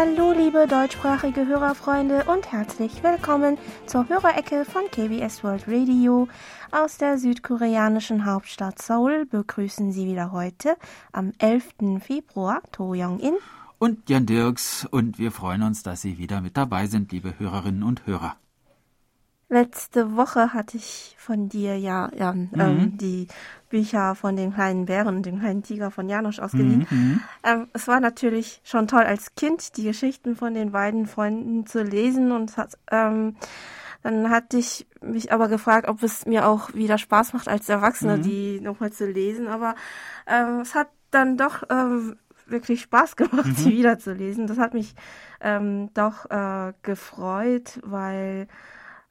Hallo liebe deutschsprachige Hörerfreunde und herzlich willkommen zur Hörerecke von KBS World Radio. Aus der südkoreanischen Hauptstadt Seoul begrüßen Sie wieder heute am 11. Februar To Young-in und Jan Dirks und wir freuen uns, dass Sie wieder mit dabei sind, liebe Hörerinnen und Hörer. Letzte Woche hatte ich von dir ja, ja ähm, mhm. ähm, die Bücher von den kleinen Bären, dem kleinen Tiger von Janosch ausgeliehen. Mhm, mhm. Ähm, es war natürlich schon toll als Kind, die Geschichten von den beiden Freunden zu lesen und hat, ähm, dann hatte ich mich aber gefragt, ob es mir auch wieder Spaß macht als Erwachsene, mhm. die nochmal zu lesen. Aber ähm, es hat dann doch ähm, wirklich Spaß gemacht, mhm. sie wiederzulesen. Das hat mich doch äh, gefreut, weil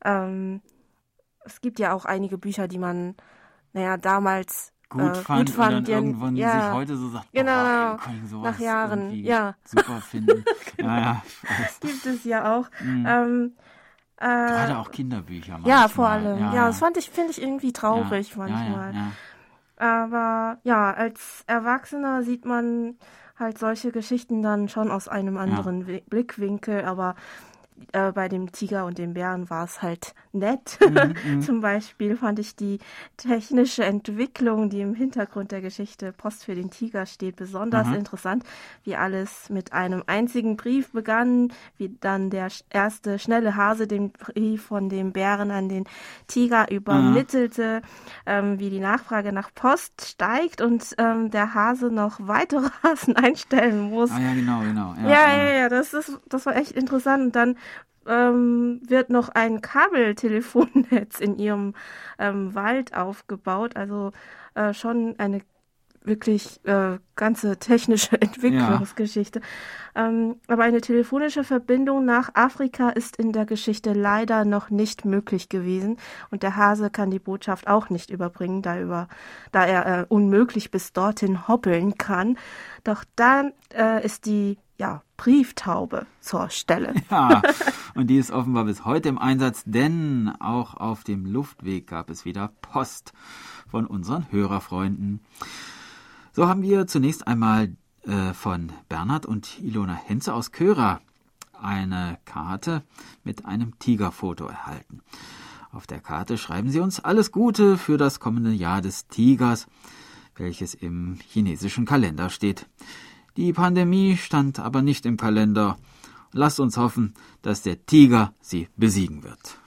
ähm, es gibt ja auch einige Bücher, die man, naja, damals gut äh, fand, gut fand und dann irgendwann ja, sich heute so sagt, genau, boah, nach Jahren, ja, super finden. ja, ja, gibt es ja auch. Mhm. Ähm, äh, Gerade auch Kinderbücher. Manchmal. Ja, vor allem. Ja, ja das fand ich, finde ich irgendwie traurig ja, manchmal. Ja, Aber ja, als Erwachsener sieht man halt solche Geschichten dann schon aus einem anderen Blickwinkel, aber äh, bei dem Tiger und dem Bären war es halt nett. Mhm, mhm, Zum Beispiel fand ich die technische Entwicklung, die im Hintergrund der Geschichte Post für den Tiger steht, besonders mhm. interessant, wie alles mit einem einzigen Brief begann, wie dann der erste schnelle Hase den Brief von dem Bären an den Tiger übermittelte, ähm, wie die Nachfrage nach Post steigt und ähm, der Hase noch weitere Hasen einstellen muss. Ah ja, genau, genau. Ja, ja, ja, ja das, ist, das war echt interessant. Und dann ähm, wird noch ein Kabeltelefonnetz in ihrem ähm, Wald aufgebaut. Also äh, schon eine wirklich äh, ganze technische Entwicklungsgeschichte. Ja. Ähm, aber eine telefonische Verbindung nach Afrika ist in der Geschichte leider noch nicht möglich gewesen und der Hase kann die Botschaft auch nicht überbringen, da, über, da er äh, unmöglich bis dorthin hoppeln kann. Doch dann äh, ist die ja, Brieftaube zur Stelle. Ja, und die ist offenbar bis heute im Einsatz, denn auch auf dem Luftweg gab es wieder Post von unseren Hörerfreunden. So haben wir zunächst einmal äh, von Bernhard und Ilona Henze aus Köra eine Karte mit einem Tigerfoto erhalten. Auf der Karte schreiben sie uns alles Gute für das kommende Jahr des Tigers, welches im chinesischen Kalender steht. Die Pandemie stand aber nicht im Kalender. Lasst uns hoffen, dass der Tiger sie besiegen wird.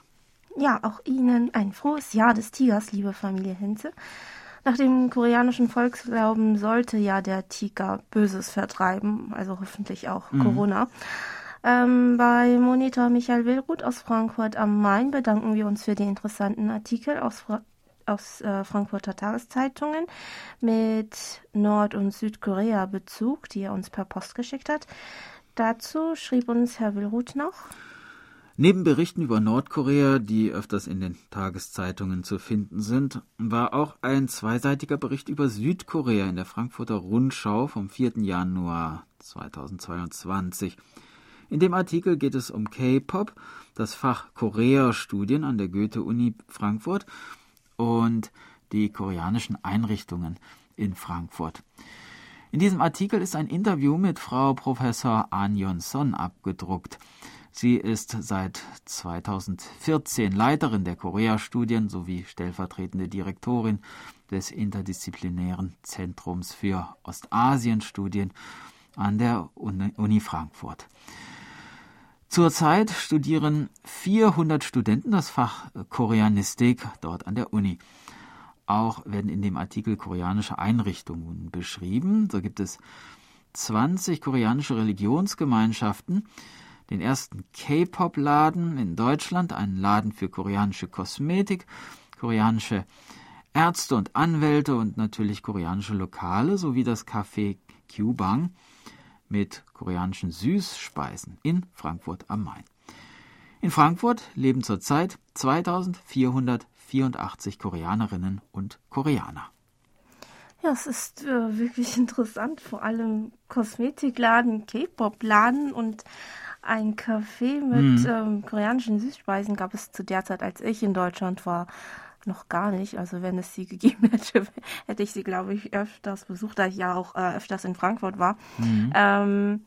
Ja, auch Ihnen ein frohes Jahr des Tigers, liebe Familie Hinze. Nach dem koreanischen Volksglauben sollte ja der Tiger Böses vertreiben, also hoffentlich auch mhm. Corona. Ähm, bei Monitor Michael Willruth aus Frankfurt am Main bedanken wir uns für die interessanten Artikel aus, Fra aus äh, Frankfurter Tageszeitungen mit Nord- und Südkorea-Bezug, die er uns per Post geschickt hat. Dazu schrieb uns Herr Willruth noch. Neben Berichten über Nordkorea, die öfters in den Tageszeitungen zu finden sind, war auch ein zweiseitiger Bericht über Südkorea in der Frankfurter Rundschau vom 4. Januar 2022. In dem Artikel geht es um K-Pop, das Fach Korea-Studien an der Goethe-Uni Frankfurt und die koreanischen Einrichtungen in Frankfurt. In diesem Artikel ist ein Interview mit Frau Professor An Yon-son abgedruckt. Sie ist seit 2014 Leiterin der Korea-Studien sowie stellvertretende Direktorin des interdisziplinären Zentrums für Ostasien-Studien an der Uni Frankfurt. Zurzeit studieren 400 Studenten das Fach Koreanistik dort an der Uni. Auch werden in dem Artikel koreanische Einrichtungen beschrieben. So gibt es 20 koreanische Religionsgemeinschaften, den ersten K-Pop-Laden in Deutschland, einen Laden für koreanische Kosmetik, koreanische Ärzte und Anwälte und natürlich koreanische Lokale sowie das Café Kyubang mit koreanischen Süßspeisen in Frankfurt am Main. In Frankfurt leben zurzeit 2484 Koreanerinnen und Koreaner. Ja, es ist äh, wirklich interessant, vor allem Kosmetikladen, K-Pop-Laden und ein Café mit mhm. ähm, koreanischen Süßspeisen gab es zu der Zeit, als ich in Deutschland war, noch gar nicht. Also wenn es sie gegeben hätte, hätte ich sie, glaube ich, öfters besucht, da ich ja auch äh, öfters in Frankfurt war. Mhm. Ähm,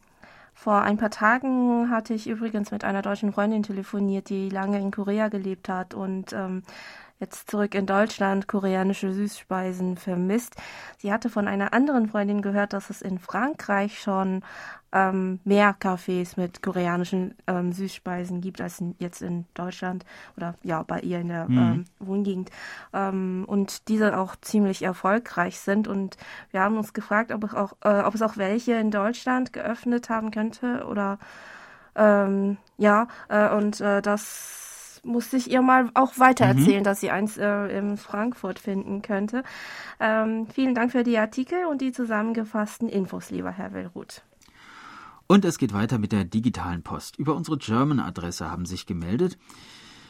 Vor ein paar Tagen hatte ich übrigens mit einer deutschen Freundin telefoniert, die lange in Korea gelebt hat und ähm, jetzt zurück in Deutschland koreanische Süßspeisen vermisst. Sie hatte von einer anderen Freundin gehört, dass es in Frankreich schon ähm, mehr Cafés mit koreanischen ähm, Süßspeisen gibt als in, jetzt in Deutschland oder ja bei ihr in der mhm. ähm, Wohngegend ähm, und diese auch ziemlich erfolgreich sind und wir haben uns gefragt, ob es auch, äh, ob es auch welche in Deutschland geöffnet haben könnte oder ähm, ja äh, und äh, das musste ich ihr mal auch weitererzählen, mhm. dass sie eins äh, in Frankfurt finden könnte. Ähm, vielen Dank für die Artikel und die zusammengefassten Infos, lieber Herr Willruth. Und es geht weiter mit der digitalen Post. Über unsere German-Adresse haben sich gemeldet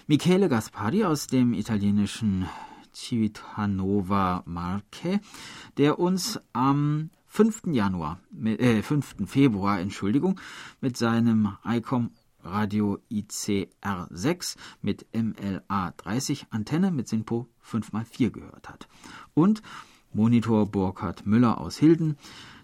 Michele Gaspari aus dem italienischen Civitanova Marche, der uns am 5. Januar, äh, 5. Februar, Entschuldigung, mit seinem ICOM Radio ICR6 mit MLA30 Antenne mit SINPO 5x4 gehört hat. Und Monitor Burkhard Müller aus Hilden,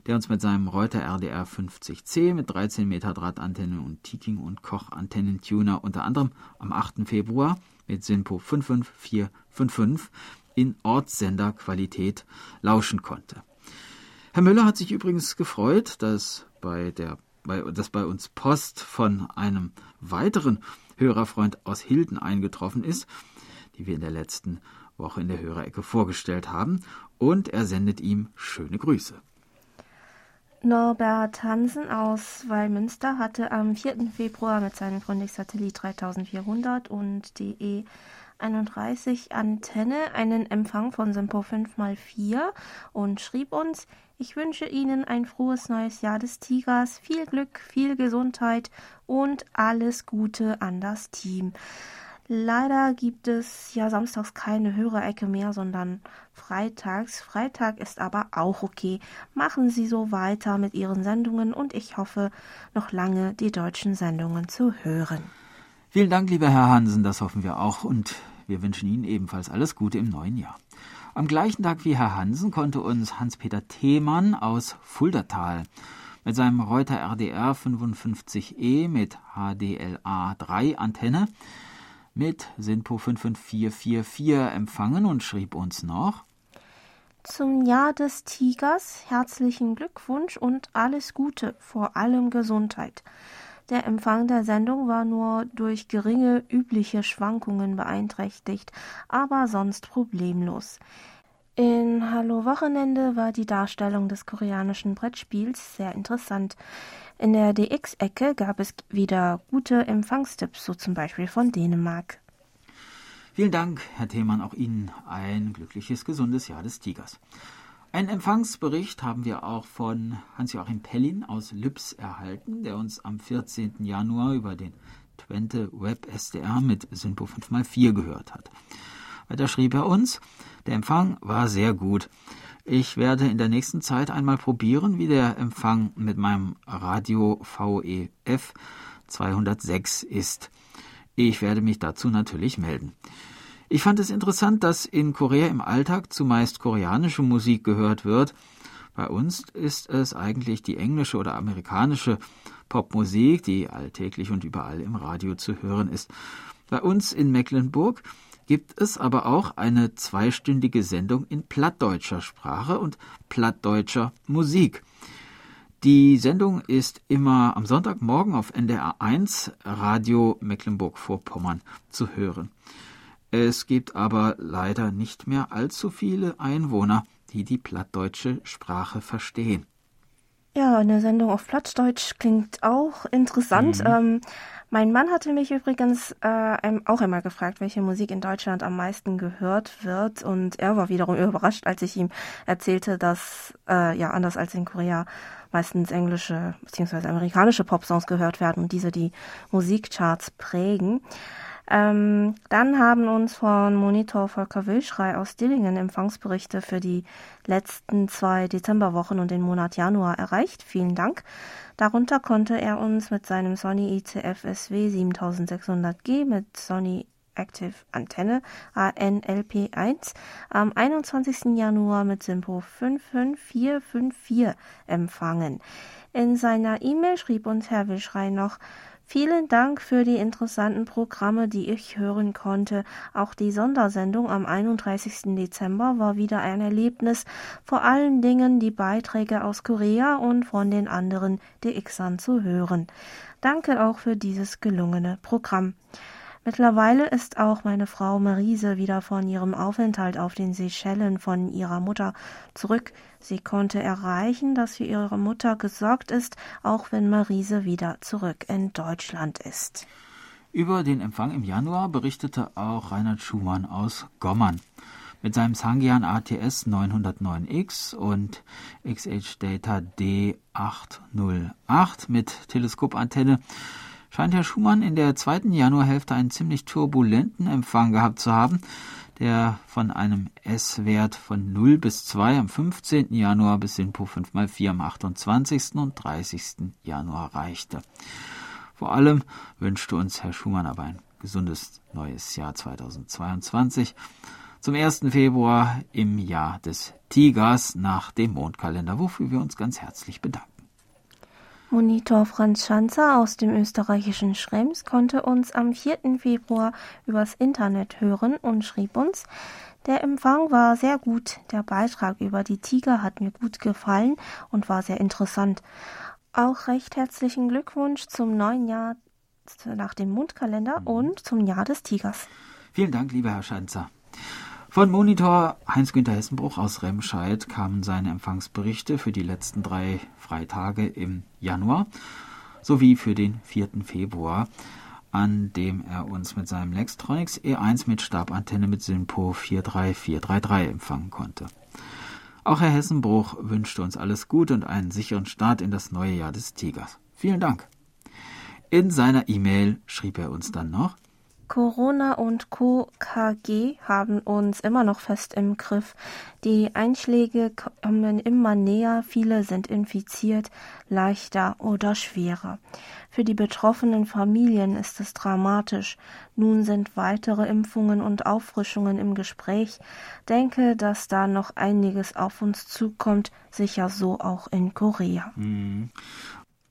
der uns mit seinem Reuter RDR 50C mit 13 Meter Drahtantenne und Tiking und Koch Antennentuner unter anderem am 8. Februar mit SINPO 55455 in Ortssenderqualität lauschen konnte. Herr Müller hat sich übrigens gefreut, dass bei der bei, dass bei uns Post von einem weiteren Hörerfreund aus Hilden eingetroffen ist, die wir in der letzten Woche in der Hörerecke vorgestellt haben, und er sendet ihm schöne Grüße. Norbert Hansen aus Weilmünster hatte am 4. Februar mit seinem Grundig-Satellit 3400 und DE 31 Antenne einen Empfang von Sempo 5x4 und schrieb uns, ich wünsche Ihnen ein frohes neues Jahr des Tigers, viel Glück, viel Gesundheit und alles Gute an das Team. Leider gibt es ja samstags keine Hörerecke mehr, sondern freitags. Freitag ist aber auch okay. Machen Sie so weiter mit Ihren Sendungen und ich hoffe, noch lange die deutschen Sendungen zu hören. Vielen Dank, lieber Herr Hansen, das hoffen wir auch und wir wünschen Ihnen ebenfalls alles Gute im neuen Jahr. Am gleichen Tag wie Herr Hansen konnte uns Hans-Peter Themann aus Fuldatal mit seinem Reuter RDR 55E mit HDLA 3 Antenne mit SINPO 55444 empfangen und schrieb uns noch zum Jahr des Tigers herzlichen Glückwunsch und alles Gute, vor allem Gesundheit. Der Empfang der Sendung war nur durch geringe übliche Schwankungen beeinträchtigt, aber sonst problemlos. In Hallo Wochenende war die Darstellung des koreanischen Brettspiels sehr interessant. In der DX-Ecke gab es wieder gute Empfangstipps, so zum Beispiel von Dänemark. Vielen Dank, Herr Themann, auch Ihnen ein glückliches, gesundes Jahr des Tigers. Einen Empfangsbericht haben wir auch von Hans-Joachim Pellin aus Lübs erhalten, der uns am 14. Januar über den Twente Web SDR mit Synpo 5x4 gehört hat. Weiter schrieb er uns, der Empfang war sehr gut. Ich werde in der nächsten Zeit einmal probieren, wie der Empfang mit meinem Radio VEF 206 ist. Ich werde mich dazu natürlich melden. Ich fand es interessant, dass in Korea im Alltag zumeist koreanische Musik gehört wird. Bei uns ist es eigentlich die englische oder amerikanische Popmusik, die alltäglich und überall im Radio zu hören ist. Bei uns in Mecklenburg gibt es aber auch eine zweistündige Sendung in plattdeutscher Sprache und plattdeutscher Musik. Die Sendung ist immer am Sonntagmorgen auf NDR 1 Radio Mecklenburg-Vorpommern zu hören. Es gibt aber leider nicht mehr allzu viele Einwohner, die die plattdeutsche Sprache verstehen. Ja, eine Sendung auf Plattdeutsch klingt auch interessant. Mhm. Ähm, mein Mann hatte mich übrigens äh, auch einmal gefragt, welche Musik in Deutschland am meisten gehört wird. Und er war wiederum überrascht, als ich ihm erzählte, dass, äh, ja, anders als in Korea, meistens englische bzw. amerikanische Popsongs gehört werden und diese die Musikcharts prägen. Ähm, dann haben uns von Monitor Volker Wilschrei aus Dillingen Empfangsberichte für die letzten zwei Dezemberwochen und den Monat Januar erreicht. Vielen Dank. Darunter konnte er uns mit seinem Sony ICF SW 7600G mit Sony Active Antenne ANLP1 am 21. Januar mit Simpo 55454 empfangen. In seiner E-Mail schrieb uns Herr Wischrei noch, Vielen Dank für die interessanten Programme, die ich hören konnte. Auch die Sondersendung am 31. Dezember war wieder ein Erlebnis, vor allen Dingen die Beiträge aus Korea und von den anderen DXern zu hören. Danke auch für dieses gelungene Programm. Mittlerweile ist auch meine Frau Marise wieder von ihrem Aufenthalt auf den Seychellen von ihrer Mutter zurück. Sie konnte erreichen, dass für ihre Mutter gesorgt ist, auch wenn Marise wieder zurück in Deutschland ist. Über den Empfang im Januar berichtete auch Reinhard Schumann aus Gommern. Mit seinem Sangian ATS 909X und XH Data D808 mit Teleskopantenne scheint Herr Schumann in der zweiten Januarhälfte einen ziemlich turbulenten Empfang gehabt zu haben, der von einem S-Wert von 0 bis 2 am 15. Januar bis hin po 5 mal 4 am 28. und 30. Januar reichte. Vor allem wünschte uns Herr Schumann aber ein gesundes neues Jahr 2022 zum 1. Februar im Jahr des Tigers nach dem Mondkalender, wofür wir uns ganz herzlich bedanken. Monitor Franz Schanzer aus dem österreichischen Schrems konnte uns am 4. Februar übers Internet hören und schrieb uns, der Empfang war sehr gut. Der Beitrag über die Tiger hat mir gut gefallen und war sehr interessant. Auch recht herzlichen Glückwunsch zum neuen Jahr nach dem Mundkalender mhm. und zum Jahr des Tigers. Vielen Dank, lieber Herr Schanzer. Von Monitor Heinz-Günther Hessenbruch aus Remscheid kamen seine Empfangsberichte für die letzten drei Freitage im Januar sowie für den 4. Februar, an dem er uns mit seinem Lextronics E1 mit Stabantenne mit Synpo 43433 empfangen konnte. Auch Herr Hessenbruch wünschte uns alles Gute und einen sicheren Start in das neue Jahr des Tigers. Vielen Dank. In seiner E-Mail schrieb er uns dann noch, Corona und Co. KG haben uns immer noch fest im Griff. Die Einschläge kommen immer näher, viele sind infiziert, leichter oder schwerer. Für die betroffenen Familien ist es dramatisch. Nun sind weitere Impfungen und Auffrischungen im Gespräch. Denke, dass da noch einiges auf uns zukommt, sicher so auch in Korea. Mhm.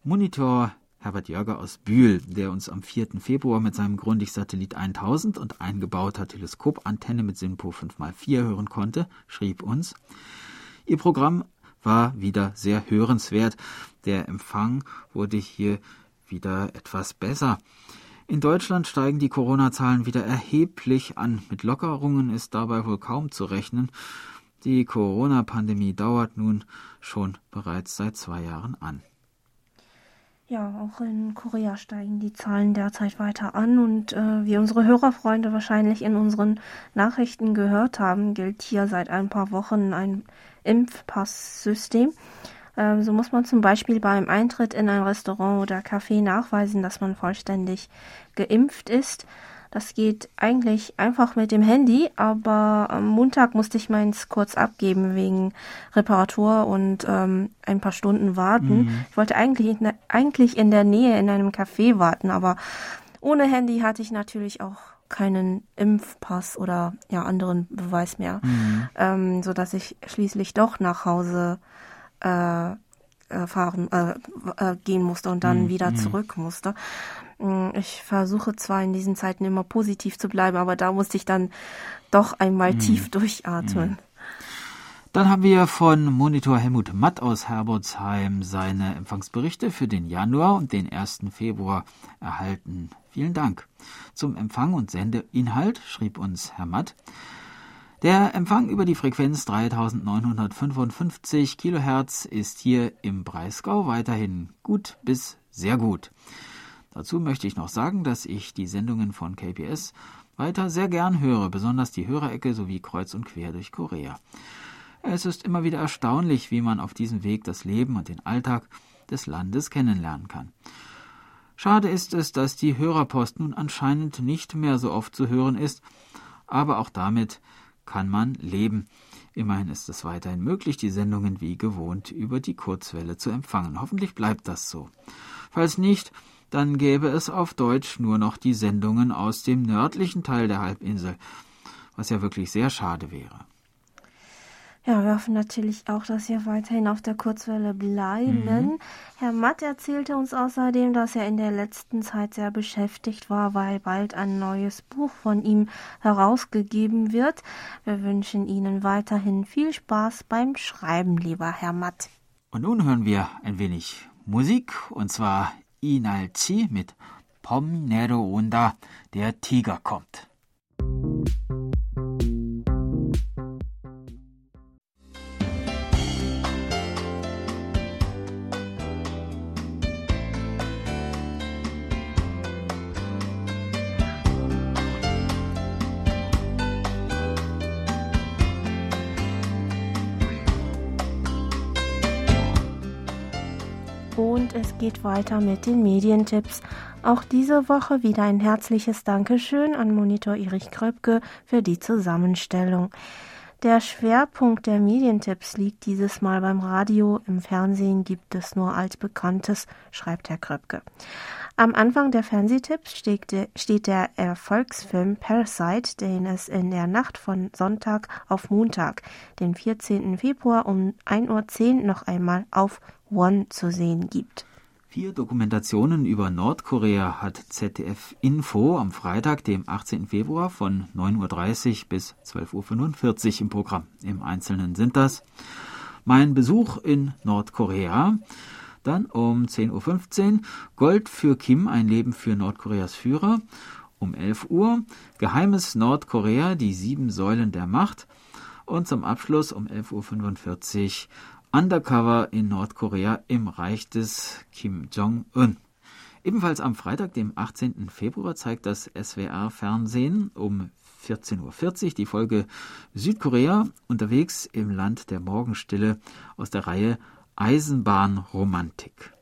Monitor Herbert Jörger aus Bühl, der uns am 4. Februar mit seinem Grundig-Satellit 1000 und eingebauter Teleskopantenne mit SINPO 5x4 hören konnte, schrieb uns, Ihr Programm war wieder sehr hörenswert. Der Empfang wurde hier wieder etwas besser. In Deutschland steigen die Corona-Zahlen wieder erheblich an. Mit Lockerungen ist dabei wohl kaum zu rechnen. Die Corona-Pandemie dauert nun schon bereits seit zwei Jahren an. Ja, auch in Korea steigen die Zahlen derzeit weiter an und äh, wie unsere Hörerfreunde wahrscheinlich in unseren Nachrichten gehört haben, gilt hier seit ein paar Wochen ein Impfpasssystem. Äh, so muss man zum Beispiel beim Eintritt in ein Restaurant oder Café nachweisen, dass man vollständig geimpft ist. Das geht eigentlich einfach mit dem Handy, aber am Montag musste ich meins kurz abgeben wegen Reparatur und ähm, ein paar Stunden warten. Mhm. Ich wollte eigentlich in, der, eigentlich in der Nähe in einem Café warten, aber ohne Handy hatte ich natürlich auch keinen Impfpass oder ja anderen Beweis mehr, mhm. ähm, so dass ich schließlich doch nach Hause äh, äh, fahren äh, äh, gehen musste und dann mhm. wieder mhm. zurück musste. Mm, ich versuche zwar in diesen Zeiten immer positiv zu bleiben, aber da musste ich dann doch einmal mhm. tief durchatmen. Mhm. Dann haben wir von Monitor Helmut Matt aus Herbolzheim seine Empfangsberichte für den Januar und den 1. Februar erhalten. Vielen Dank. Zum Empfang und Sendeinhalt schrieb uns Herr Matt. Der Empfang über die Frequenz 3955 Kilohertz ist hier im Breisgau weiterhin gut bis sehr gut. Dazu möchte ich noch sagen, dass ich die Sendungen von KBS weiter sehr gern höre, besonders die Hörerecke sowie Kreuz und Quer durch Korea. Es ist immer wieder erstaunlich, wie man auf diesem Weg das Leben und den Alltag des Landes kennenlernen kann. Schade ist es, dass die Hörerpost nun anscheinend nicht mehr so oft zu hören ist, aber auch damit kann man leben. Immerhin ist es weiterhin möglich, die Sendungen wie gewohnt über die Kurzwelle zu empfangen. Hoffentlich bleibt das so. Falls nicht, dann gäbe es auf Deutsch nur noch die Sendungen aus dem nördlichen Teil der Halbinsel, was ja wirklich sehr schade wäre. Ja, wir hoffen natürlich auch, dass wir weiterhin auf der Kurzwelle bleiben. Mhm. Herr Matt erzählte uns außerdem, dass er in der letzten Zeit sehr beschäftigt war, weil bald ein neues Buch von ihm herausgegeben wird. Wir wünschen Ihnen weiterhin viel Spaß beim Schreiben, lieber Herr Matt. Und nun hören wir ein wenig Musik, und zwar Inalzi mit Pom Nero Onda, der Tiger kommt. Und es geht weiter mit den Medientipps. Auch diese Woche wieder ein herzliches Dankeschön an Monitor Erich Kröpke für die Zusammenstellung. Der Schwerpunkt der Medientipps liegt dieses Mal beim Radio. Im Fernsehen gibt es nur altbekanntes, schreibt Herr Kröpke. Am Anfang der Fernsehtipps steht der, Erfolgsfilm Parasite, den es in der Nacht von Sonntag auf Montag, den 14. Februar um 1.10 Uhr noch einmal auf One zu sehen gibt. Vier Dokumentationen über Nordkorea hat ZDF Info am Freitag, dem 18. Februar von 9.30 Uhr bis 12.45 Uhr im Programm. Im Einzelnen sind das Mein Besuch in Nordkorea, dann um 10.15 Uhr Gold für Kim, ein Leben für Nordkoreas Führer, um 11 Uhr Geheimes Nordkorea, die sieben Säulen der Macht und zum Abschluss um 11.45 Uhr Undercover in Nordkorea im Reich des Kim Jong-un. Ebenfalls am Freitag, dem 18. Februar, zeigt das SWR-Fernsehen um 14.40 Uhr die Folge Südkorea unterwegs im Land der Morgenstille aus der Reihe Eisenbahnromantik.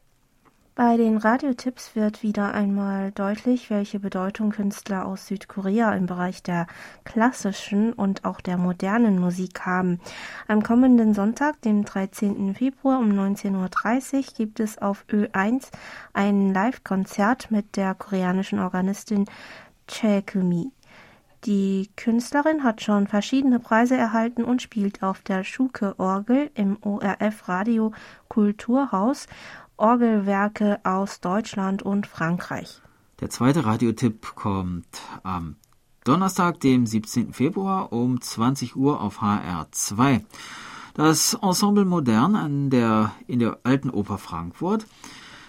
Bei den Radiotipps wird wieder einmal deutlich, welche Bedeutung Künstler aus Südkorea im Bereich der klassischen und auch der modernen Musik haben. Am kommenden Sonntag, dem 13. Februar um 19.30 Uhr, gibt es auf Ö1 ein Live-Konzert mit der koreanischen Organistin Chae Kumi. Die Künstlerin hat schon verschiedene Preise erhalten und spielt auf der Schuke-Orgel im ORF Radio Kulturhaus Orgelwerke aus Deutschland und Frankreich. Der zweite Radiotipp kommt am Donnerstag, dem 17. Februar um 20 Uhr auf HR2. Das Ensemble Modern der, in der Alten Oper Frankfurt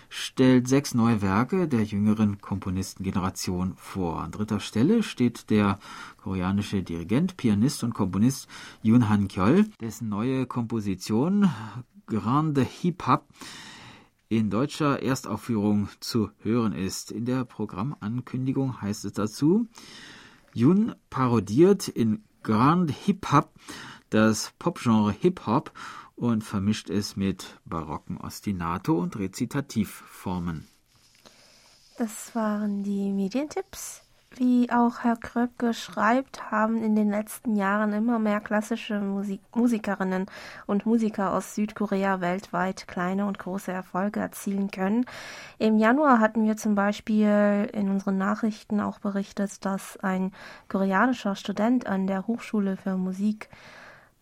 stellt sechs neue Werke der jüngeren Komponistengeneration vor. An dritter Stelle steht der koreanische Dirigent, Pianist und Komponist Yoon Han Kyol, dessen neue Komposition Grande Hip Hop in deutscher Erstaufführung zu hören ist. In der Programmankündigung heißt es dazu, Jun parodiert in Grand Hip Hop das Popgenre Hip Hop und vermischt es mit barocken Ostinato und Rezitativformen. Das waren die Medientipps. Wie auch Herr Kröpke schreibt, haben in den letzten Jahren immer mehr klassische Musik Musikerinnen und Musiker aus Südkorea weltweit kleine und große Erfolge erzielen können. Im Januar hatten wir zum Beispiel in unseren Nachrichten auch berichtet, dass ein koreanischer Student an der Hochschule für Musik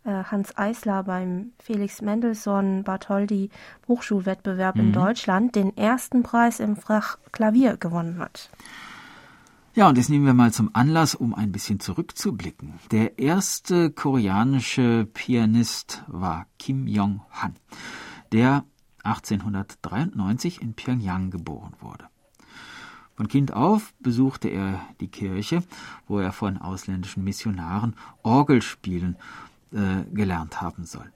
äh, Hans Eisler beim Felix Mendelssohn Bartholdy Hochschulwettbewerb mhm. in Deutschland den ersten Preis im Fach Klavier gewonnen hat. Ja, und das nehmen wir mal zum Anlass, um ein bisschen zurückzublicken. Der erste koreanische Pianist war Kim Jong-han, der 1893 in Pyongyang geboren wurde. Von Kind auf besuchte er die Kirche, wo er von ausländischen Missionaren Orgelspielen äh, gelernt haben soll.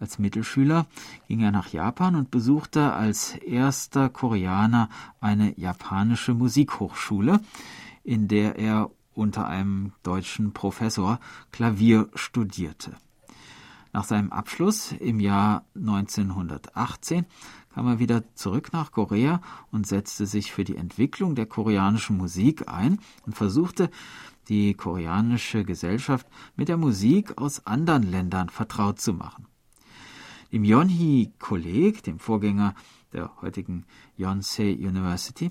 Als Mittelschüler ging er nach Japan und besuchte als erster Koreaner eine japanische Musikhochschule, in der er unter einem deutschen Professor Klavier studierte. Nach seinem Abschluss im Jahr 1918 kam er wieder zurück nach Korea und setzte sich für die Entwicklung der koreanischen Musik ein und versuchte, die koreanische Gesellschaft mit der Musik aus anderen Ländern vertraut zu machen. Im Yonhee-Kolleg, dem Vorgänger der heutigen Yonsei University,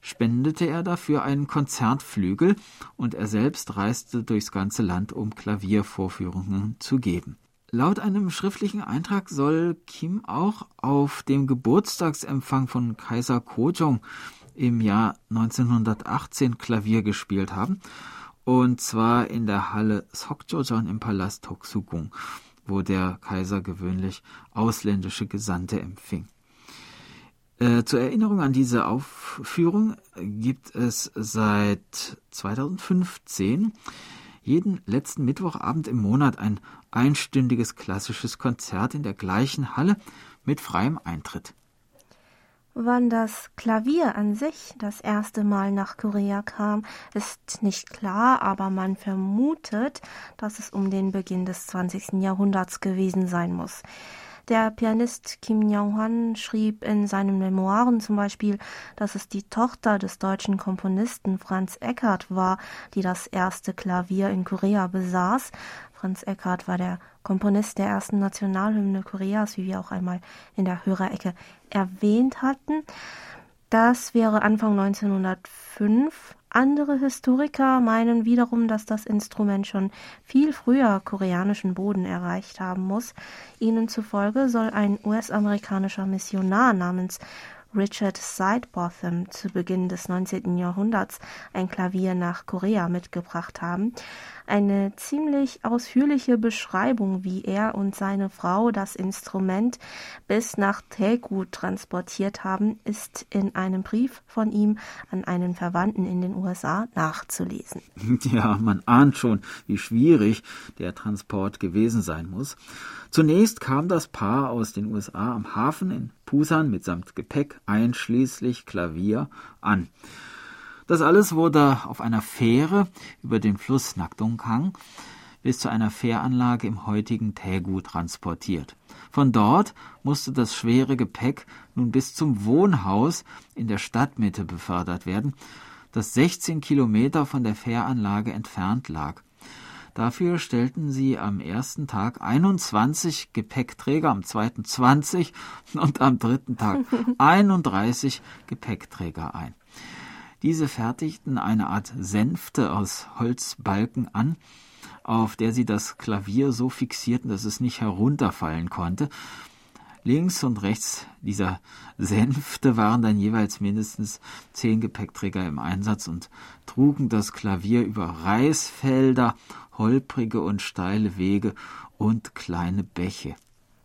spendete er dafür einen Konzertflügel und er selbst reiste durchs ganze Land, um Klaviervorführungen zu geben. Laut einem schriftlichen Eintrag soll Kim auch auf dem Geburtstagsempfang von Kaiser Kojong im Jahr 1918 Klavier gespielt haben, und zwar in der Halle Sokjojon im Palast Toksugung, wo der Kaiser gewöhnlich ausländische Gesandte empfing. Äh, zur Erinnerung an diese Aufführung gibt es seit 2015 jeden letzten Mittwochabend im Monat ein einstündiges klassisches Konzert in der gleichen Halle mit freiem Eintritt. Wann das Klavier an sich das erste Mal nach Korea kam, ist nicht klar, aber man vermutet, dass es um den Beginn des 20. Jahrhunderts gewesen sein muss. Der Pianist Kim Yong-hwan schrieb in seinen Memoiren zum Beispiel, dass es die Tochter des deutschen Komponisten Franz Eckert war, die das erste Klavier in Korea besaß. Franz Eckert war der Komponist der ersten Nationalhymne Koreas, wie wir auch einmal in der Hörerecke erwähnt hatten. Das wäre Anfang 1905 andere Historiker meinen wiederum, dass das Instrument schon viel früher koreanischen Boden erreicht haben muss. Ihnen zufolge soll ein US-amerikanischer Missionar namens Richard Sidebotham zu Beginn des 19. Jahrhunderts ein Klavier nach Korea mitgebracht haben. Eine ziemlich ausführliche Beschreibung, wie er und seine Frau das Instrument bis nach Daegu transportiert haben, ist in einem Brief von ihm an einen Verwandten in den USA nachzulesen. Ja, man ahnt schon, wie schwierig der Transport gewesen sein muss. Zunächst kam das Paar aus den USA am Hafen in Pusan mitsamt Gepäck einschließlich Klavier an. Das alles wurde auf einer Fähre über den Fluss Nakdongkang bis zu einer Fähranlage im heutigen Taegu transportiert. Von dort musste das schwere Gepäck nun bis zum Wohnhaus in der Stadtmitte befördert werden, das 16 Kilometer von der Fähranlage entfernt lag. Dafür stellten sie am ersten Tag 21 Gepäckträger, am zweiten 20 und am dritten Tag 31 Gepäckträger ein. Diese fertigten eine Art Sänfte aus Holzbalken an, auf der sie das Klavier so fixierten, dass es nicht herunterfallen konnte. Links und rechts dieser Sänfte waren dann jeweils mindestens zehn Gepäckträger im Einsatz und trugen das Klavier über Reisfelder, holprige und steile Wege und kleine Bäche.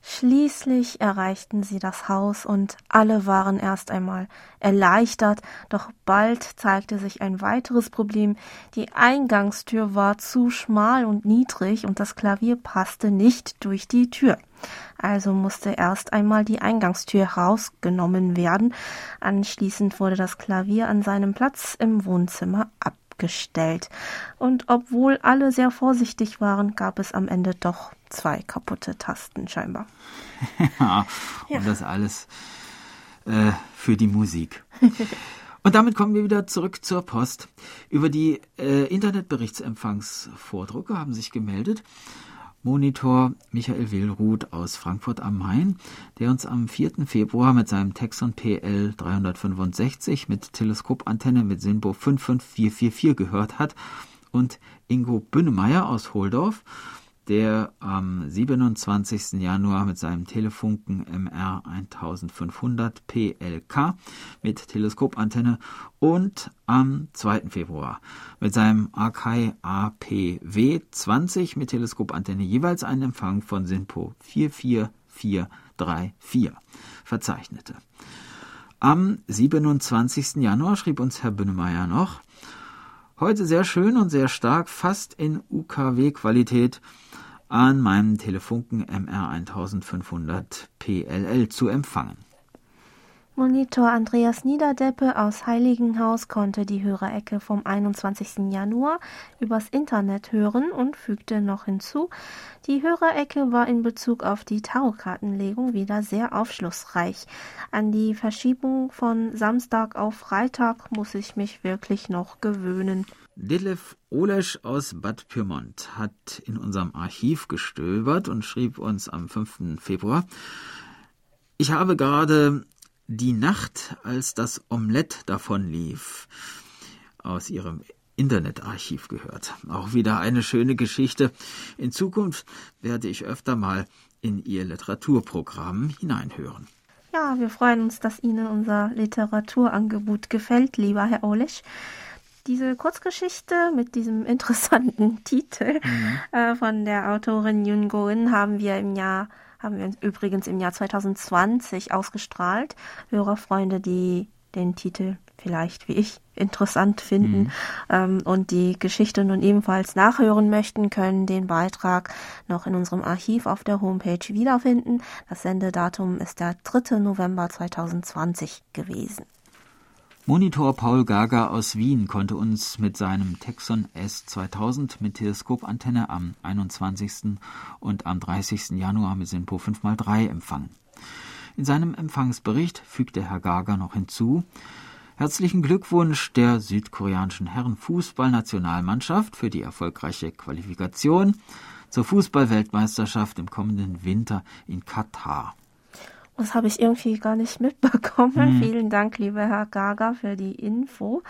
Schließlich erreichten sie das Haus und alle waren erst einmal erleichtert, doch bald zeigte sich ein weiteres Problem. Die Eingangstür war zu schmal und niedrig und das Klavier passte nicht durch die Tür. Also musste erst einmal die Eingangstür rausgenommen werden. Anschließend wurde das Klavier an seinem Platz im Wohnzimmer ab gestellt. Und obwohl alle sehr vorsichtig waren, gab es am Ende doch zwei kaputte Tasten scheinbar. ja, und ja. das alles äh, für die Musik. Und damit kommen wir wieder zurück zur Post. Über die äh, Internetberichtsempfangsvordrucke haben sich gemeldet Monitor Michael Willruth aus Frankfurt am Main, der uns am 4. Februar mit seinem Texon PL 365 mit Teleskopantenne mit Sinbo 55444 gehört hat und Ingo Bünnemeyer aus Holdorf der am 27. Januar mit seinem Telefunken MR 1500 PLK mit Teleskopantenne und am 2. Februar mit seinem Akai APW 20 mit Teleskopantenne jeweils einen Empfang von SINPO 44434 verzeichnete. Am 27. Januar schrieb uns Herr Bünnemeyer noch, heute sehr schön und sehr stark, fast in UKW-Qualität an meinem Telefunken MR1500 PLL zu empfangen. Monitor Andreas Niederdeppe aus Heiligenhaus konnte die Hörerecke vom 21. Januar übers Internet hören und fügte noch hinzu, die Hörerecke war in Bezug auf die Tarotkartenlegung wieder sehr aufschlussreich. An die Verschiebung von Samstag auf Freitag muss ich mich wirklich noch gewöhnen. Detlef Olesch aus Bad Pyrmont hat in unserem Archiv gestöbert und schrieb uns am 5. Februar, ich habe gerade Die Nacht, als das Omelett davonlief, aus ihrem Internetarchiv gehört. Auch wieder eine schöne Geschichte. In Zukunft werde ich öfter mal in ihr Literaturprogramm hineinhören. Ja, wir freuen uns, dass Ihnen unser Literaturangebot gefällt, lieber Herr Olisch. Diese Kurzgeschichte mit diesem interessanten Titel mhm. äh, von der Autorin Yun Go-in haben wir im Jahr haben wir übrigens im Jahr 2020 ausgestrahlt. Hörerfreunde, die den Titel vielleicht wie ich interessant finden mhm. ähm, und die Geschichte nun ebenfalls nachhören möchten, können den Beitrag noch in unserem Archiv auf der Homepage wiederfinden. Das Sendedatum ist der 3. November 2020 gewesen. Monitor Paul Gaga aus Wien konnte uns mit seinem Texon S2000 mit Teleskopantenne am 21. und am 30. Januar mit SINPO 5x3 empfangen. In seinem Empfangsbericht fügte Herr Gaga noch hinzu, Herzlichen Glückwunsch der südkoreanischen Herrenfußballnationalmannschaft für die erfolgreiche Qualifikation zur Fußballweltmeisterschaft im kommenden Winter in Katar. Das habe ich irgendwie gar nicht mitbekommen. Mhm. Vielen Dank, lieber Herr Gaga, für die Info.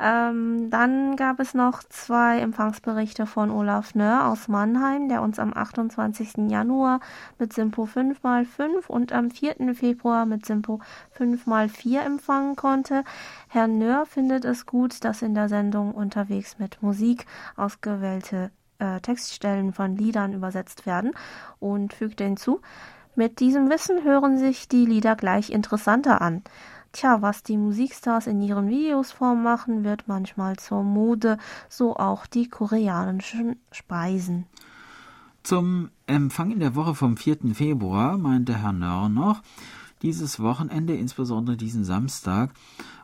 Ähm, dann gab es noch zwei Empfangsberichte von Olaf Nörr aus Mannheim, der uns am 28. Januar mit Simpo 5x5 und am 4. Februar mit Simpo 5x4 empfangen konnte. Herr Nörr findet es gut, dass in der Sendung unterwegs mit Musik ausgewählte äh, Textstellen von Liedern übersetzt werden und fügte hinzu, mit diesem Wissen hören sich die Lieder gleich interessanter an. Tja, was die Musikstars in ihren Videos vormachen, wird manchmal zur Mode, so auch die koreanischen Speisen. Zum Empfang in der Woche vom 4. Februar meinte Herr Nörr noch, dieses Wochenende, insbesondere diesen Samstag,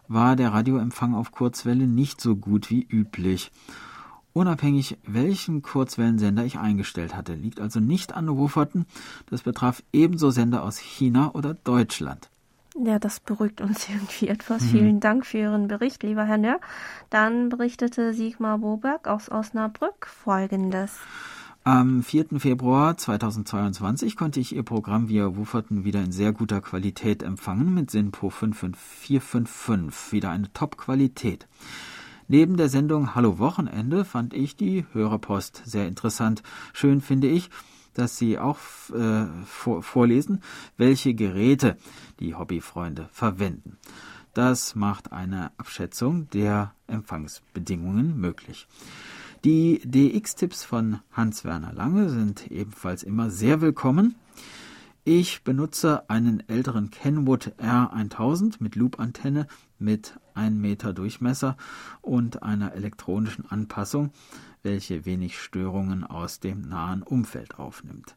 war der Radioempfang auf Kurzwelle nicht so gut wie üblich. Unabhängig welchen Kurzwellensender ich eingestellt hatte, liegt also nicht an Wufferten, das betraf ebenso Sender aus China oder Deutschland. Ja, das beruhigt uns irgendwie etwas. Mhm. Vielen Dank für Ihren Bericht, lieber Herr Nörr. Dann berichtete Sigmar Boberg aus Osnabrück Folgendes. Am 4. Februar 2022 konnte ich Ihr Programm via Wufferten wieder in sehr guter Qualität empfangen mit SINPO 55455. Wieder eine Top-Qualität. Neben der Sendung Hallo Wochenende fand ich die Hörerpost sehr interessant. Schön finde ich, dass Sie auch äh, vor, vorlesen, welche Geräte die Hobbyfreunde verwenden. Das macht eine Abschätzung der Empfangsbedingungen möglich. Die DX-Tipps von Hans-Werner Lange sind ebenfalls immer sehr willkommen. Ich benutze einen älteren Kenwood R1000 mit Loop-Antenne mit 1 Meter Durchmesser und einer elektronischen Anpassung, welche wenig Störungen aus dem nahen Umfeld aufnimmt.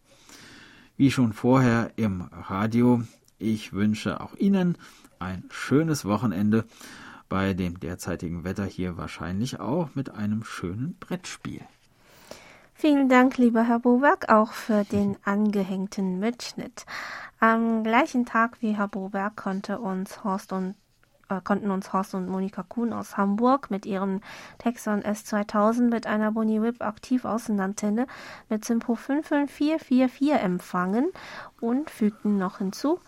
Wie schon vorher im Radio, ich wünsche auch Ihnen ein schönes Wochenende, bei dem derzeitigen Wetter hier wahrscheinlich auch mit einem schönen Brettspiel. Vielen Dank, lieber Herr Boberg, auch für den angehängten Mitschnitt. Am gleichen Tag wie Herr Boberg konnte uns Horst und äh, konnten uns Horst und Monika Kuhn aus Hamburg mit ihrem Texon S2000 mit einer Boni Whip Aktivaußenantenne mit Simpo 55444 empfangen und fügten noch hinzu,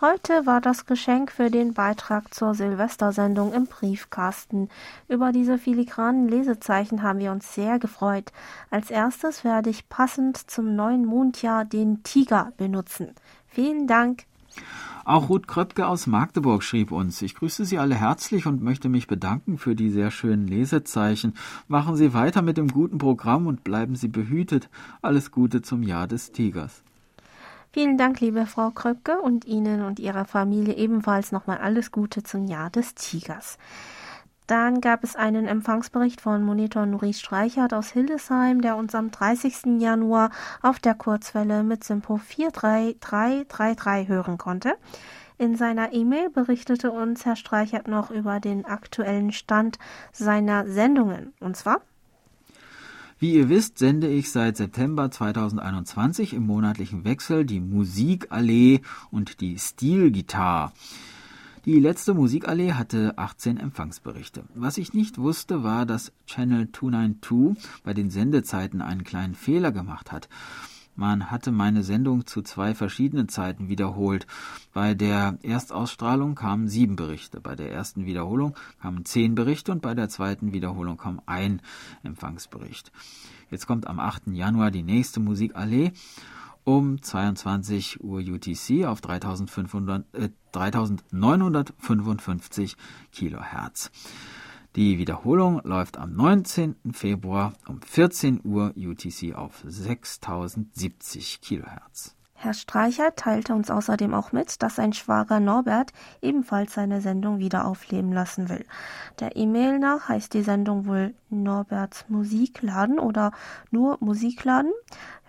Heute war das Geschenk für den Beitrag zur Silvestersendung im Briefkasten. Über diese filigranen Lesezeichen haben wir uns sehr gefreut. Als erstes werde ich passend zum neuen Mondjahr den Tiger benutzen. Vielen Dank. Auch Ruth Kröpke aus Magdeburg schrieb uns, ich grüße Sie alle herzlich und möchte mich bedanken für die sehr schönen Lesezeichen. Machen Sie weiter mit dem guten Programm und bleiben Sie behütet. Alles Gute zum Jahr des Tigers. Vielen Dank, liebe Frau Kröpke, und Ihnen und Ihrer Familie ebenfalls nochmal alles Gute zum Jahr des Tigers. Dann gab es einen Empfangsbericht von Monitor Nuris Streichert aus Hildesheim, der uns am 30. Januar auf der Kurzwelle mit Simpo 43333 hören konnte. In seiner E-Mail berichtete uns Herr Streichert noch über den aktuellen Stand seiner Sendungen. Und zwar wie ihr wisst, sende ich seit September 2021 im monatlichen Wechsel die Musikallee und die Stilgitarre. Die letzte Musikallee hatte 18 Empfangsberichte. Was ich nicht wusste, war, dass Channel 292 bei den Sendezeiten einen kleinen Fehler gemacht hat. Man hatte meine Sendung zu zwei verschiedenen Zeiten wiederholt. Bei der Erstausstrahlung kamen sieben Berichte, bei der ersten Wiederholung kamen zehn Berichte und bei der zweiten Wiederholung kam ein Empfangsbericht. Jetzt kommt am 8. Januar die nächste Musikallee um 22 Uhr UTC auf 3500, äh, 3955 Kilohertz. Die Wiederholung läuft am 19. Februar um 14 Uhr UTC auf 6070 Kilohertz. Herr Streicher teilte uns außerdem auch mit, dass sein Schwager Norbert ebenfalls seine Sendung wieder aufleben lassen will. Der E-Mail nach heißt die Sendung wohl Norberts Musikladen oder nur Musikladen.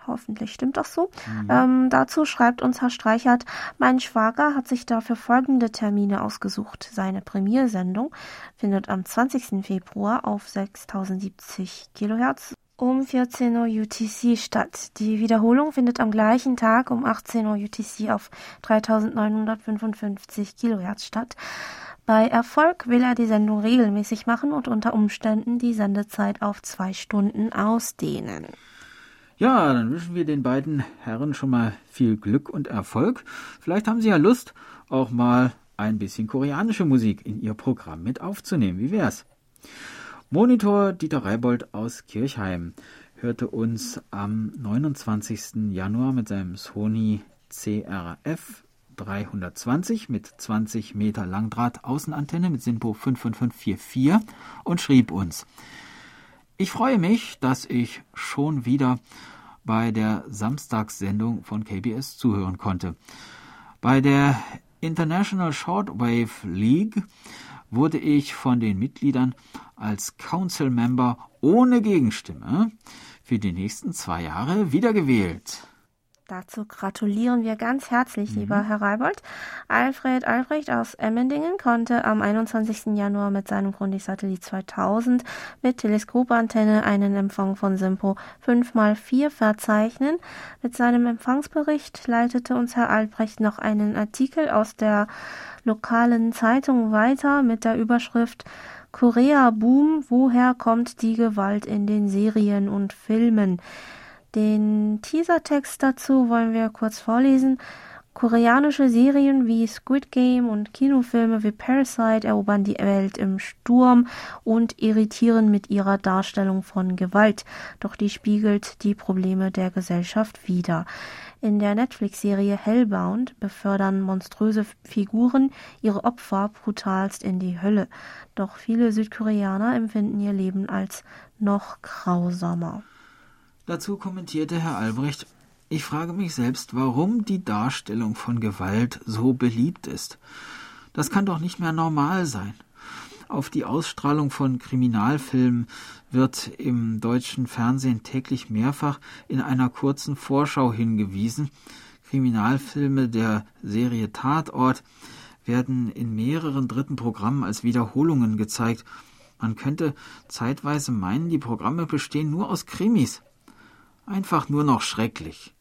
Hoffentlich stimmt das so. Mhm. Ähm, dazu schreibt uns Herr Streichert, mein Schwager hat sich dafür folgende Termine ausgesucht. Seine Premiersendung findet am 20. Februar auf 6070 Kilohertz um 14 Uhr UTC statt. Die Wiederholung findet am gleichen Tag um 18 Uhr UTC auf 3955 Kilohertz statt. Bei Erfolg will er die Sendung regelmäßig machen und unter Umständen die Sendezeit auf zwei Stunden ausdehnen. Ja, dann wünschen wir den beiden Herren schon mal viel Glück und Erfolg. Vielleicht haben Sie ja Lust, auch mal ein bisschen koreanische Musik in Ihr Programm mit aufzunehmen. Wie wär's? Monitor Dieter Reibold aus Kirchheim hörte uns am 29. Januar mit seinem Sony CRF 320 mit 20 Meter Langdraht Außenantenne mit SINPO 55544 und schrieb uns, ich freue mich, dass ich schon wieder bei der Samstagssendung von KBS zuhören konnte. Bei der International Shortwave League wurde ich von den Mitgliedern als Council Member ohne Gegenstimme für die nächsten zwei Jahre wiedergewählt. Dazu gratulieren wir ganz herzlich, mhm. lieber Herr Reibold. Alfred Albrecht aus Emmendingen konnte am 21. Januar mit seinem Grundig-Satellit 2000 mit Teleskopantenne einen Empfang von Simpo 5x4 verzeichnen. Mit seinem Empfangsbericht leitete uns Herr Albrecht noch einen Artikel aus der lokalen Zeitung weiter mit der Überschrift Korea Boom, woher kommt die Gewalt in den Serien und Filmen? Den Teasertext dazu wollen wir kurz vorlesen. Koreanische Serien wie Squid Game und Kinofilme wie Parasite erobern die Welt im Sturm und irritieren mit ihrer Darstellung von Gewalt. Doch die spiegelt die Probleme der Gesellschaft wider. In der Netflix-Serie Hellbound befördern monströse Figuren ihre Opfer brutalst in die Hölle. Doch viele Südkoreaner empfinden ihr Leben als noch grausamer. Dazu kommentierte Herr Albrecht, ich frage mich selbst, warum die Darstellung von Gewalt so beliebt ist. Das kann doch nicht mehr normal sein. Auf die Ausstrahlung von Kriminalfilmen wird im deutschen Fernsehen täglich mehrfach in einer kurzen Vorschau hingewiesen. Kriminalfilme der Serie Tatort werden in mehreren dritten Programmen als Wiederholungen gezeigt. Man könnte zeitweise meinen, die Programme bestehen nur aus Krimis einfach nur noch schrecklich.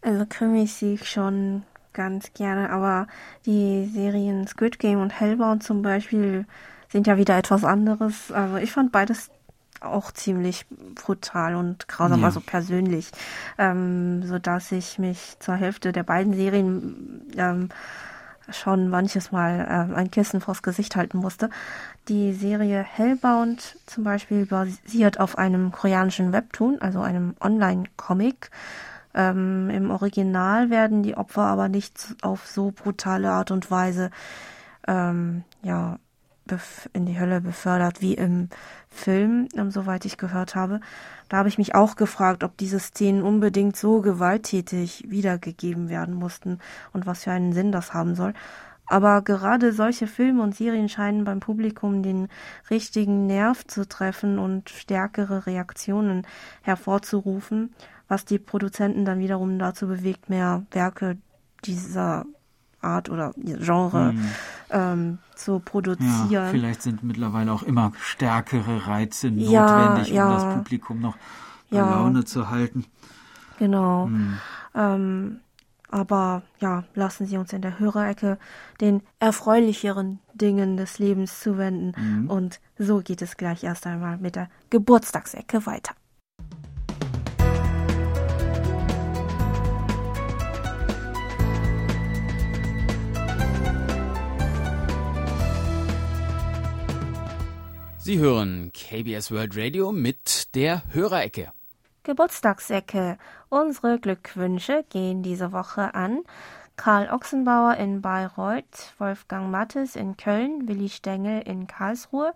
Also Krimis sehe ich schon ganz gerne, aber die Serien Squid Game und Hellbound zum Beispiel sind ja wieder etwas anderes. Also ich fand beides auch ziemlich brutal und grausam, ja. also persönlich, ähm, so dass ich mich zur Hälfte der beiden Serien ähm, schon manches Mal äh, ein Kissen vors Gesicht halten musste. Die Serie Hellbound zum Beispiel basiert auf einem koreanischen Webtoon, also einem Online-Comic. Ähm, Im Original werden die Opfer aber nicht auf so brutale Art und Weise ähm, ja, in die Hölle befördert wie im Film, soweit ich gehört habe. Da habe ich mich auch gefragt, ob diese Szenen unbedingt so gewalttätig wiedergegeben werden mussten und was für einen Sinn das haben soll. Aber gerade solche Filme und Serien scheinen beim Publikum den richtigen Nerv zu treffen und stärkere Reaktionen hervorzurufen, was die Produzenten dann wiederum dazu bewegt, mehr Werke dieser Art oder Genre hm. ähm, zu produzieren. Ja, vielleicht sind mittlerweile auch immer stärkere Reize notwendig, ja, um das Publikum noch bei Laune zu halten. Genau. Hm. Ähm, aber ja, lassen Sie uns in der Hörerecke den erfreulicheren Dingen des Lebens zuwenden. Mhm. Und so geht es gleich erst einmal mit der Geburtstagsecke weiter. Sie hören KBS World Radio mit der Hörerecke. Geburtstagsecke. Unsere Glückwünsche gehen diese Woche an Karl Ochsenbauer in Bayreuth, Wolfgang Mattes in Köln, Willi Stengel in Karlsruhe,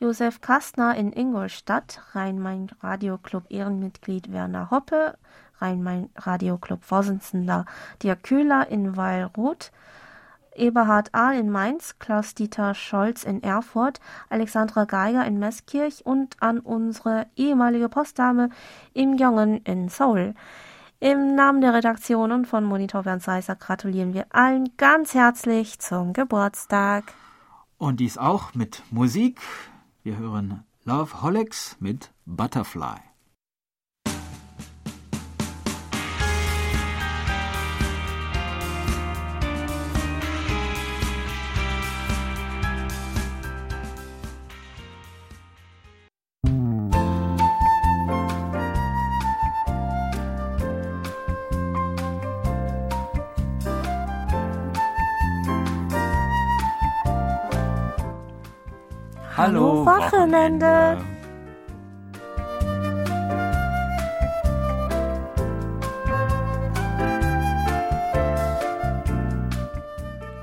Josef Kastner in Ingolstadt, Rhein-Main-Radio-Club Ehrenmitglied Werner Hoppe, Rhein-Main-Radio-Club Vorsitzender Dirk Köhler in Weilroth, Eberhard Ahl in Mainz, Klaus-Dieter Scholz in Erfurt, Alexandra Geiger in Meßkirch und an unsere ehemalige Postdame Im Jongen in Seoul. Im Namen der Redaktion und von Monitor Bernd Seisser gratulieren wir allen ganz herzlich zum Geburtstag. Und dies auch mit Musik. Wir hören Love Holics mit Butterfly. Hallo, Wochenende.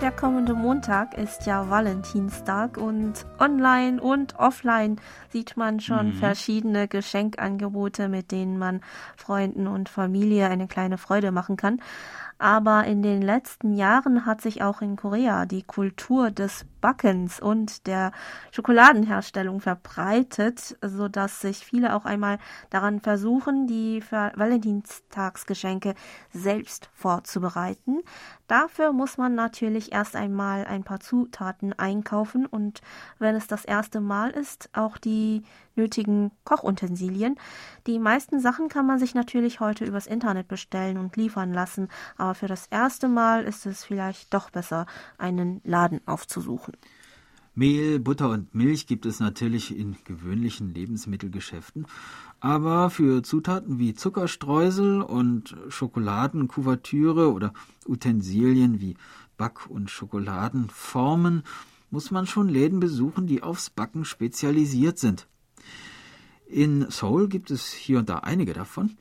Der kommende Montag ist ja Valentinstag und online und offline sieht man schon mhm. verschiedene Geschenkangebote, mit denen man Freunden und Familie eine kleine Freude machen kann. Aber in den letzten Jahren hat sich auch in Korea die Kultur des Backens und der Schokoladenherstellung verbreitet, so dass sich viele auch einmal daran versuchen, die Valentinstagsgeschenke selbst vorzubereiten. Dafür muss man natürlich erst einmal ein paar Zutaten einkaufen und wenn es das erste Mal ist, auch die nötigen Kochutensilien. Die meisten Sachen kann man sich natürlich heute übers Internet bestellen und liefern lassen, aber für das erste Mal ist es vielleicht doch besser, einen Laden aufzusuchen. Mehl, Butter und Milch gibt es natürlich in gewöhnlichen Lebensmittelgeschäften, aber für Zutaten wie Zuckerstreusel und Schokoladenkuvertüre oder Utensilien wie Back- und Schokoladenformen muss man schon Läden besuchen, die aufs Backen spezialisiert sind. In Seoul gibt es hier und da einige davon,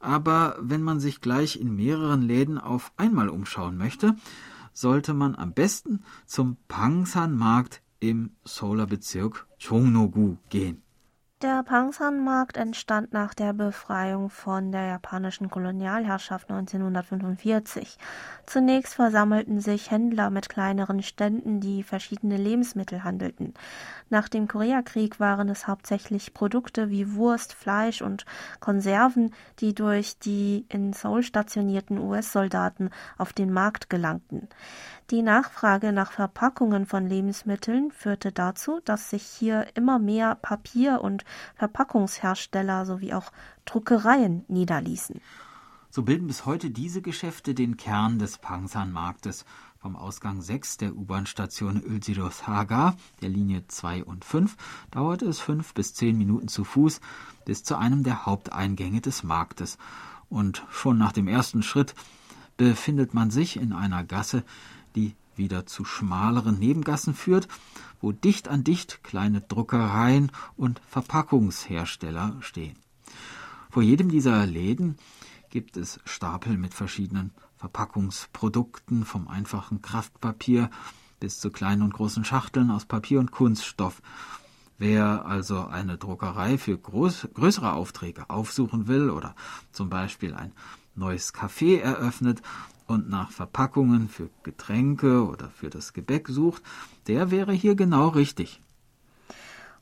aber wenn man sich gleich in mehreren Läden auf einmal umschauen möchte, sollte man am besten zum Pangsan-Markt im Seouler Bezirk Chongno-gu gehen. Der Pangsan-Markt entstand nach der Befreiung von der japanischen Kolonialherrschaft 1945. Zunächst versammelten sich Händler mit kleineren Ständen, die verschiedene Lebensmittel handelten. Nach dem Koreakrieg waren es hauptsächlich Produkte wie Wurst, Fleisch und Konserven, die durch die in Seoul stationierten US-Soldaten auf den Markt gelangten. Die Nachfrage nach Verpackungen von Lebensmitteln führte dazu, dass sich hier immer mehr Papier- und Verpackungshersteller sowie auch Druckereien niederließen. So bilden bis heute diese Geschäfte den Kern des Pangsan-Marktes. Vom Ausgang 6 der U-Bahn-Station Ölsiros-Haga, der Linie 2 und 5, dauerte es fünf bis zehn Minuten zu Fuß bis zu einem der Haupteingänge des Marktes. Und schon nach dem ersten Schritt befindet man sich in einer Gasse, die wieder zu schmaleren Nebengassen führt, wo dicht an dicht kleine Druckereien und Verpackungshersteller stehen. Vor jedem dieser Läden gibt es Stapel mit verschiedenen Verpackungsprodukten, vom einfachen Kraftpapier bis zu kleinen und großen Schachteln aus Papier und Kunststoff. Wer also eine Druckerei für groß, größere Aufträge aufsuchen will oder zum Beispiel ein neues Café eröffnet, und nach Verpackungen für Getränke oder für das Gebäck sucht, der wäre hier genau richtig.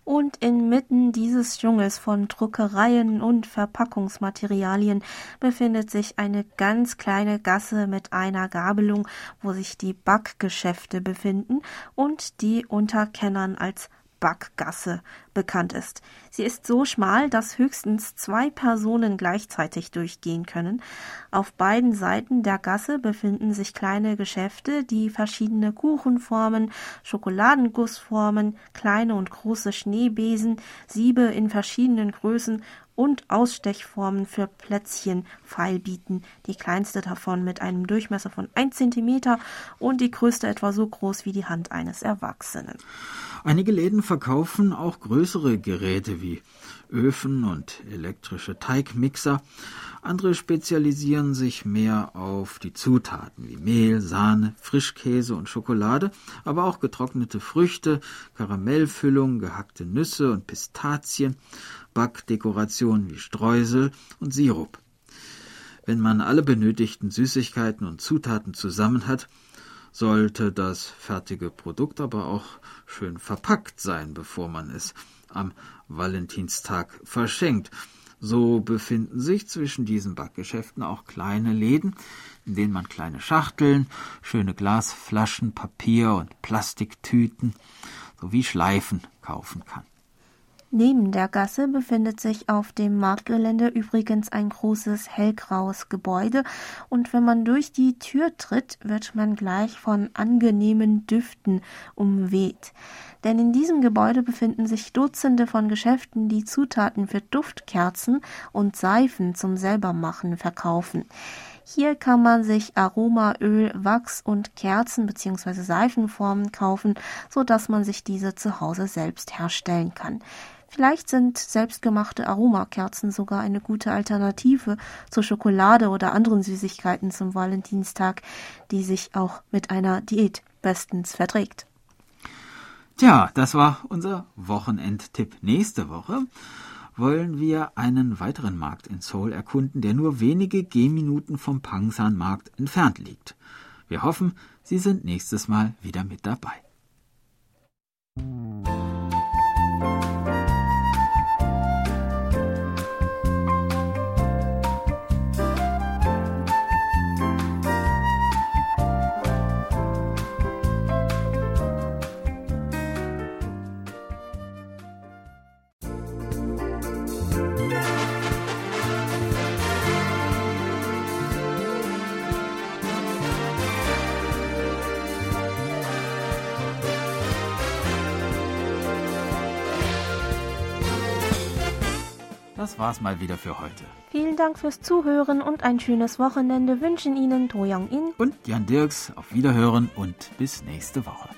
Und inmitten dieses Dschungels von Druckereien und Verpackungsmaterialien befindet sich eine ganz kleine Gasse mit einer Gabelung, wo sich die Backgeschäfte befinden und die unter Kennern als Backgasse bekannt ist. Sie ist so schmal, dass höchstens zwei Personen gleichzeitig durchgehen können. Auf beiden Seiten der Gasse befinden sich kleine Geschäfte, die verschiedene Kuchenformen, Schokoladengussformen, kleine und große Schneebesen, Siebe in verschiedenen Größen und Ausstechformen für Plätzchen feilbieten. Die kleinste davon mit einem Durchmesser von 1 cm und die größte etwa so groß wie die Hand eines Erwachsenen. Einige Läden verkaufen auch größere Geräte wie Öfen und elektrische Teigmixer. Andere spezialisieren sich mehr auf die Zutaten wie Mehl, Sahne, Frischkäse und Schokolade, aber auch getrocknete Früchte, Karamellfüllung, gehackte Nüsse und Pistazien, Backdekorationen wie Streusel und Sirup. Wenn man alle benötigten Süßigkeiten und Zutaten zusammen hat, sollte das fertige Produkt aber auch schön verpackt sein, bevor man es am Valentinstag verschenkt. So befinden sich zwischen diesen Backgeschäften auch kleine Läden, in denen man kleine Schachteln, schöne Glasflaschen, Papier und Plastiktüten sowie Schleifen kaufen kann. Neben der Gasse befindet sich auf dem Marktgelände übrigens ein großes hellgraues Gebäude und wenn man durch die Tür tritt, wird man gleich von angenehmen Düften umweht. Denn in diesem Gebäude befinden sich Dutzende von Geschäften, die Zutaten für Duftkerzen und Seifen zum Selbermachen verkaufen. Hier kann man sich Aromaöl, Wachs und Kerzen bzw. Seifenformen kaufen, so dass man sich diese zu Hause selbst herstellen kann. Vielleicht sind selbstgemachte Aromakerzen sogar eine gute Alternative zur Schokolade oder anderen Süßigkeiten zum Valentinstag, die sich auch mit einer Diät bestens verträgt. Tja, das war unser Wochenendtipp. Nächste Woche wollen wir einen weiteren Markt in Seoul erkunden, der nur wenige Gehminuten vom Pangsan-Markt entfernt liegt. Wir hoffen, Sie sind nächstes Mal wieder mit dabei. Das war's mal wieder für heute. Vielen Dank fürs Zuhören und ein schönes Wochenende wünschen Ihnen To Young In und Jan Dirks. Auf Wiederhören und bis nächste Woche.